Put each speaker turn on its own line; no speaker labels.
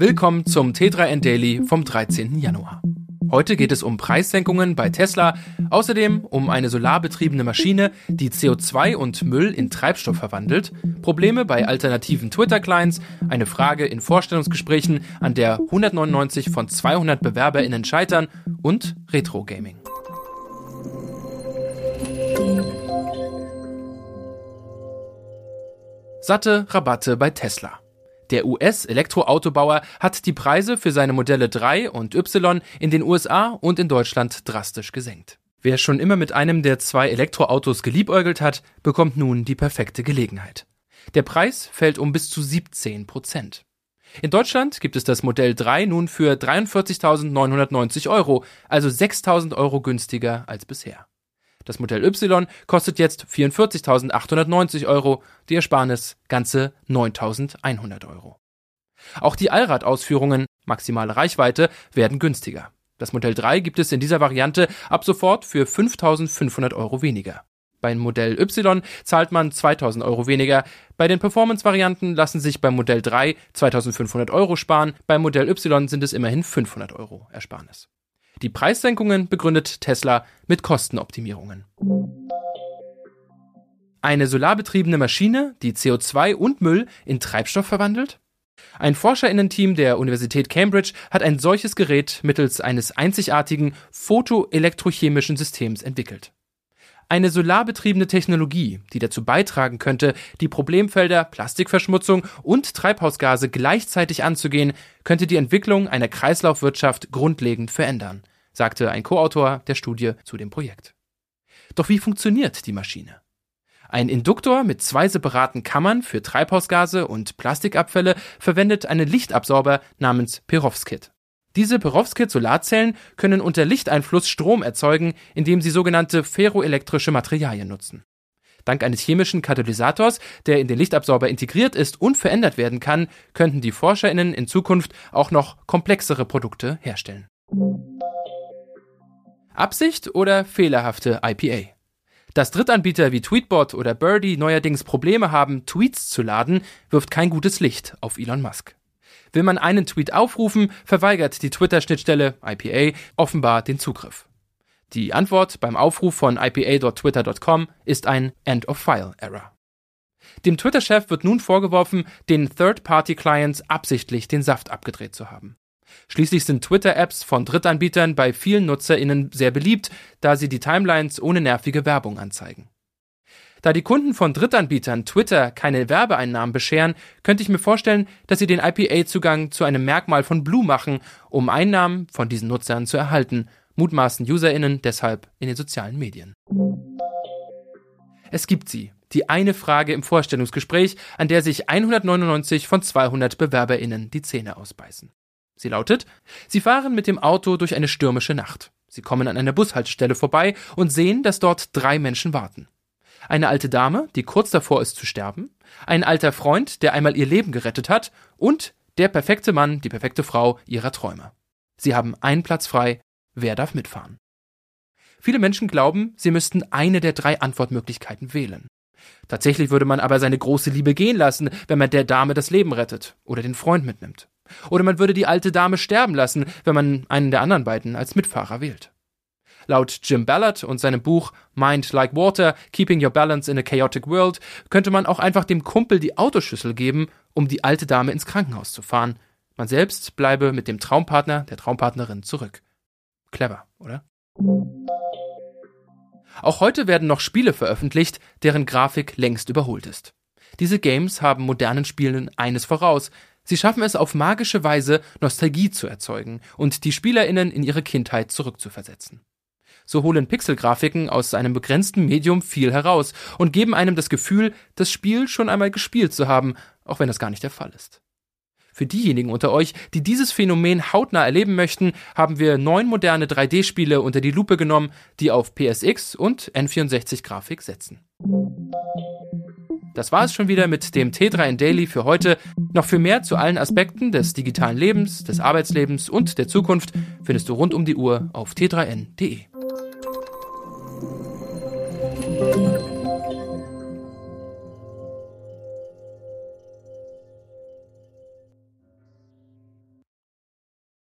Willkommen zum T3N Daily vom 13. Januar. Heute geht es um Preissenkungen bei Tesla, außerdem um eine solarbetriebene Maschine, die CO2 und Müll in Treibstoff verwandelt, Probleme bei alternativen Twitter-Clients, eine Frage in Vorstellungsgesprächen, an der 199 von 200 BewerberInnen scheitern und Retro-Gaming. Satte Rabatte bei Tesla. Der US-Elektroautobauer hat die Preise für seine Modelle 3 und Y in den USA und in Deutschland drastisch gesenkt. Wer schon immer mit einem der zwei Elektroautos geliebäugelt hat, bekommt nun die perfekte Gelegenheit. Der Preis fällt um bis zu 17 Prozent. In Deutschland gibt es das Modell 3 nun für 43.990 Euro, also 6.000 Euro günstiger als bisher. Das Modell Y kostet jetzt 44.890 Euro, die Ersparnis ganze 9.100 Euro. Auch die Allradausführungen, maximale Reichweite, werden günstiger. Das Modell 3 gibt es in dieser Variante ab sofort für 5.500 Euro weniger. Beim Modell Y zahlt man 2000 Euro weniger. Bei den Performance-Varianten lassen sich beim Modell 3 2500 Euro sparen. Beim Modell Y sind es immerhin 500 Euro Ersparnis. Die Preissenkungen begründet Tesla mit Kostenoptimierungen. Eine solarbetriebene Maschine, die CO2 und Müll in Treibstoff verwandelt? Ein Forscherinnenteam der Universität Cambridge hat ein solches Gerät mittels eines einzigartigen photoelektrochemischen Systems entwickelt. Eine solarbetriebene Technologie, die dazu beitragen könnte, die Problemfelder Plastikverschmutzung und Treibhausgase gleichzeitig anzugehen, könnte die Entwicklung einer Kreislaufwirtschaft grundlegend verändern sagte ein Co-Autor der Studie zu dem Projekt. Doch wie funktioniert die Maschine? Ein Induktor mit zwei separaten Kammern für Treibhausgase und Plastikabfälle verwendet einen Lichtabsorber namens Perovskit. Diese Perovskit-Solarzellen können unter Lichteinfluss Strom erzeugen, indem sie sogenannte ferroelektrische Materialien nutzen. Dank eines chemischen Katalysators, der in den Lichtabsorber integriert ist und verändert werden kann, könnten die ForscherInnen in Zukunft auch noch komplexere Produkte herstellen. Absicht oder fehlerhafte IPA? Dass Drittanbieter wie Tweetbot oder Birdie neuerdings Probleme haben, Tweets zu laden, wirft kein gutes Licht auf Elon Musk. Will man einen Tweet aufrufen, verweigert die Twitter-Schnittstelle IPA offenbar den Zugriff. Die Antwort beim Aufruf von ipa.twitter.com ist ein End-of-File-Error. Dem Twitter-Chef wird nun vorgeworfen, den Third-Party-Clients absichtlich den Saft abgedreht zu haben. Schließlich sind Twitter-Apps von Drittanbietern bei vielen NutzerInnen sehr beliebt, da sie die Timelines ohne nervige Werbung anzeigen. Da die Kunden von Drittanbietern Twitter keine Werbeeinnahmen bescheren, könnte ich mir vorstellen, dass sie den IPA-Zugang zu einem Merkmal von Blue machen, um Einnahmen von diesen Nutzern zu erhalten, mutmaßen UserInnen deshalb in den sozialen Medien. Es gibt sie, die eine Frage im Vorstellungsgespräch, an der sich 199 von 200 BewerberInnen die Zähne ausbeißen. Sie lautet, Sie fahren mit dem Auto durch eine stürmische Nacht. Sie kommen an einer Bushaltestelle vorbei und sehen, dass dort drei Menschen warten. Eine alte Dame, die kurz davor ist zu sterben, ein alter Freund, der einmal ihr Leben gerettet hat, und der perfekte Mann, die perfekte Frau ihrer Träume. Sie haben einen Platz frei. Wer darf mitfahren? Viele Menschen glauben, sie müssten eine der drei Antwortmöglichkeiten wählen. Tatsächlich würde man aber seine große Liebe gehen lassen, wenn man der Dame das Leben rettet oder den Freund mitnimmt. Oder man würde die alte Dame sterben lassen, wenn man einen der anderen beiden als Mitfahrer wählt. Laut Jim Ballard und seinem Buch Mind Like Water, Keeping Your Balance in a Chaotic World könnte man auch einfach dem Kumpel die Autoschlüssel geben, um die alte Dame ins Krankenhaus zu fahren. Man selbst bleibe mit dem Traumpartner, der Traumpartnerin zurück. Clever, oder? Auch heute werden noch Spiele veröffentlicht, deren Grafik längst überholt ist. Diese Games haben modernen Spielen eines voraus. Sie schaffen es auf magische Weise, Nostalgie zu erzeugen und die SpielerInnen in ihre Kindheit zurückzuversetzen. So holen Pixelgrafiken aus einem begrenzten Medium viel heraus und geben einem das Gefühl, das Spiel schon einmal gespielt zu haben, auch wenn das gar nicht der Fall ist. Für diejenigen unter euch, die dieses Phänomen hautnah erleben möchten, haben wir neun moderne 3D-Spiele unter die Lupe genommen, die auf PSX und N64-Grafik setzen. Das war es schon wieder mit dem T3 in Daily für heute. Noch für mehr zu allen Aspekten des digitalen Lebens, des Arbeitslebens und der Zukunft findest du rund um die Uhr auf t3n.de.